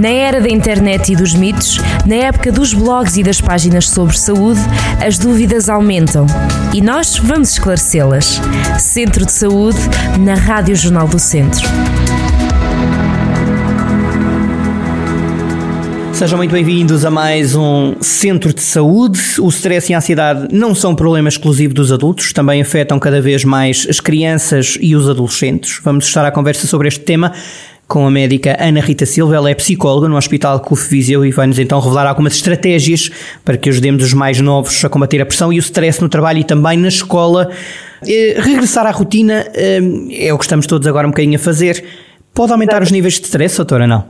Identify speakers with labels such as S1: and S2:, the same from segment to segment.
S1: Na era da internet e dos mitos, na época dos blogs e das páginas sobre saúde, as dúvidas aumentam e nós vamos esclarecê-las. Centro de Saúde, na Rádio Jornal do Centro.
S2: Sejam muito bem-vindos a mais um Centro de Saúde. O stress e a ansiedade não são problemas exclusivos dos adultos, também afetam cada vez mais as crianças e os adolescentes. Vamos estar à conversa sobre este tema com a médica Ana Rita Silva. Ela é psicóloga no Hospital CUF Viseu e vai-nos então revelar algumas estratégias para que ajudemos os mais novos a combater a pressão e o stress no trabalho e também na escola. Eh, regressar à rotina eh, é o que estamos todos agora um bocadinho a fazer. Pode aumentar os níveis de stress, doutora, não?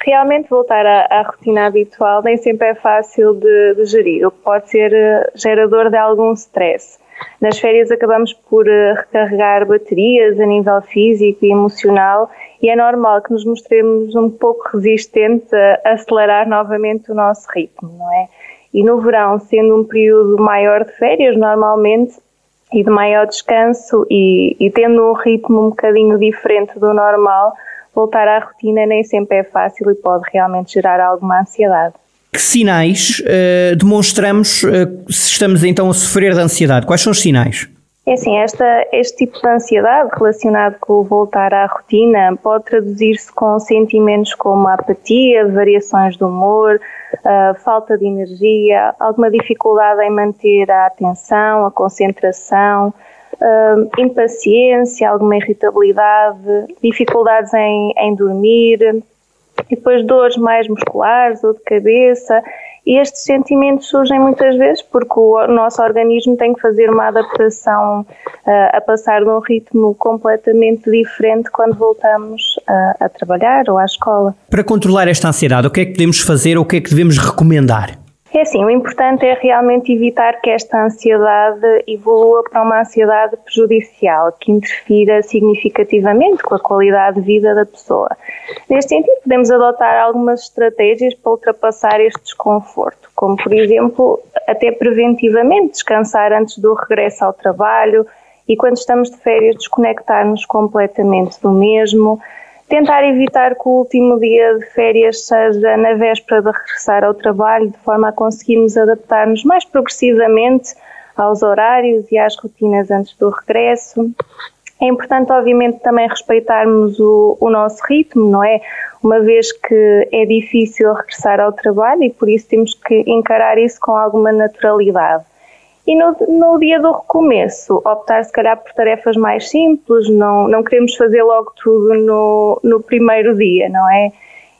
S3: Realmente voltar à, à, rotina habitual nem sempre é fácil de, de gerir, o que pode ser eh, gerador de algum stress. Nas férias acabamos por recarregar baterias a nível físico e emocional e é normal que nos mostremos um pouco resistentes a acelerar novamente o nosso ritmo, não é? E no verão, sendo um período maior de férias, normalmente, e de maior descanso, e, e tendo um ritmo um bocadinho diferente do normal, voltar à rotina nem sempre é fácil e pode realmente gerar alguma ansiedade.
S2: Que sinais uh, demonstramos uh, se estamos então a sofrer de ansiedade? Quais são os sinais?
S3: É assim, esta, este tipo de ansiedade relacionado com o voltar à rotina pode traduzir-se com sentimentos como apatia, variações de humor, uh, falta de energia, alguma dificuldade em manter a atenção, a concentração, uh, impaciência, alguma irritabilidade, dificuldades em, em dormir, e depois dores mais musculares ou de cabeça e estes sentimentos surgem muitas vezes porque o nosso organismo tem que fazer uma adaptação uh, a passar num ritmo completamente diferente quando voltamos uh, a trabalhar ou à escola.
S2: Para controlar esta ansiedade, o que é que podemos fazer ou o que é que devemos recomendar?
S3: É assim, o importante é realmente evitar que esta ansiedade evolua para uma ansiedade prejudicial, que interfira significativamente com a qualidade de vida da pessoa. Neste sentido, podemos adotar algumas estratégias para ultrapassar este desconforto, como, por exemplo, até preventivamente descansar antes do regresso ao trabalho e, quando estamos de férias, desconectar-nos completamente do mesmo tentar evitar que o último dia de férias seja na véspera de regressar ao trabalho, de forma a conseguirmos adaptar-nos mais progressivamente aos horários e às rotinas antes do regresso. É importante, obviamente, também respeitarmos o, o, nosso ritmo, não é? Uma vez que é difícil regressar ao trabalho e por isso temos que encarar isso com alguma naturalidade. E no, no, dia do recomeço, optar se calhar por tarefas mais simples, não, não queremos fazer logo tudo no, no primeiro dia, não é?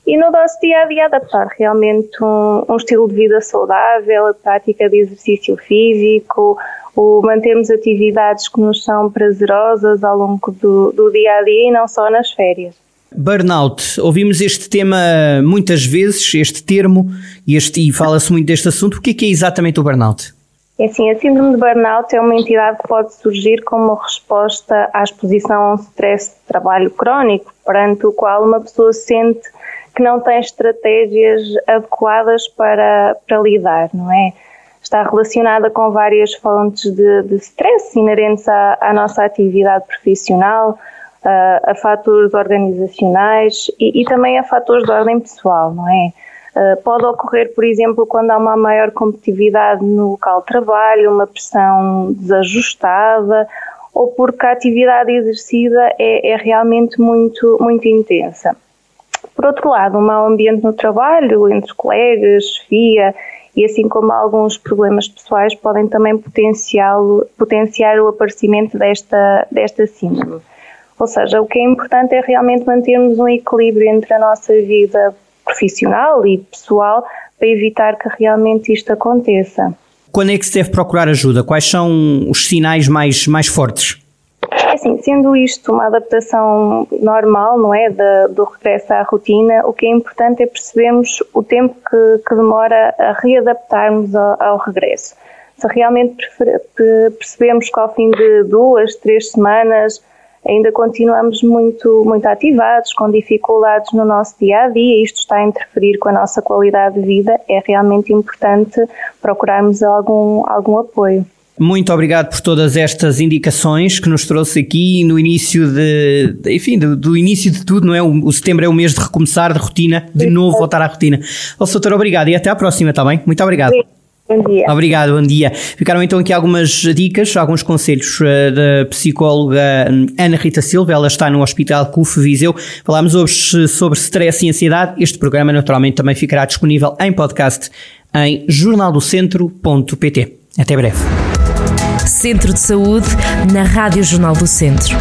S3: E no nosso dia a dia adaptar realmente um, um estilo de vida saudável, a prática de exercício físico, o mantermos atividades que nos são prazerosas ao longo do, do dia a dia e não só nas férias.
S2: Burnout, ouvimos este tema muitas vezes, este termo, e, este, e fala-se muito deste assunto. O que é, que é exatamente o burnout?
S3: É assim, a síndrome de burnout é uma entidade que pode surgir como resposta à exposição a um stress de trabalho crónico, perante o qual uma pessoa sente que não tem estratégias adequadas para, para lidar, não é? Está relacionada com várias fontes de, de stress inerentes à, à nossa atividade profissional, a, a fatores organizacionais e, e também a fatores de ordem pessoal, não é? Eh, pode ocorrer, por exemplo, quando há uma maior competitividade no local de trabalho, uma pressão desajustada ou porque a atividade exercida é, é realmente muito, muito intensa. Por outro lado, um mau ambiente no trabalho, entre colegas, FIA e assim como alguns problemas pessoais podem também potenciar o aparecimento desta, desta síndrome. Ou seja, o que é importante é realmente mantermos um equilíbrio entre a nossa vida profissional e pessoal para evitar que realmente isto aconteça.
S2: Quando é que se deve procurar ajuda? Quais são os sinais mais, mais fortes?
S3: É assim, sendo isto uma adaptação normal, não é, do regresso à rotina, o que é importante é percebermos o tempo que, que demora a readaptarmos ao, ao regresso. Se realmente percebemos que ao fim de duas, três semanas ainda continuamos muito, muito ativados, com dificuldades no nosso dia a dia, isto está a interferir com a nossa qualidade de vida, é realmente importante procurarmos algum, algum apoio.
S2: Muito obrigado por todas estas indicações que nos trouxe aqui no início de, enfim, do, do início de tudo, não é? O, o, setembro é o mês de recomeçar, de rotina, de novo voltar à rotina. Ó, doutor, obrigado e até à próxima, está bem? Muito obrigado.
S3: Bom dia.
S2: Obrigado, bom dia. Ficaram então aqui algumas dicas, alguns conselhos uh, da psicóloga hum, Ana Rita Silva, ela está no Hospital CUF Viseu. Falámos hoje sobre stress e ansiedade. Este programa naturalmente também ficará disponível em podcast em jornaldocentro.pt. Até breve.
S1: Centro de Saúde na Rádio Jornal do Centro.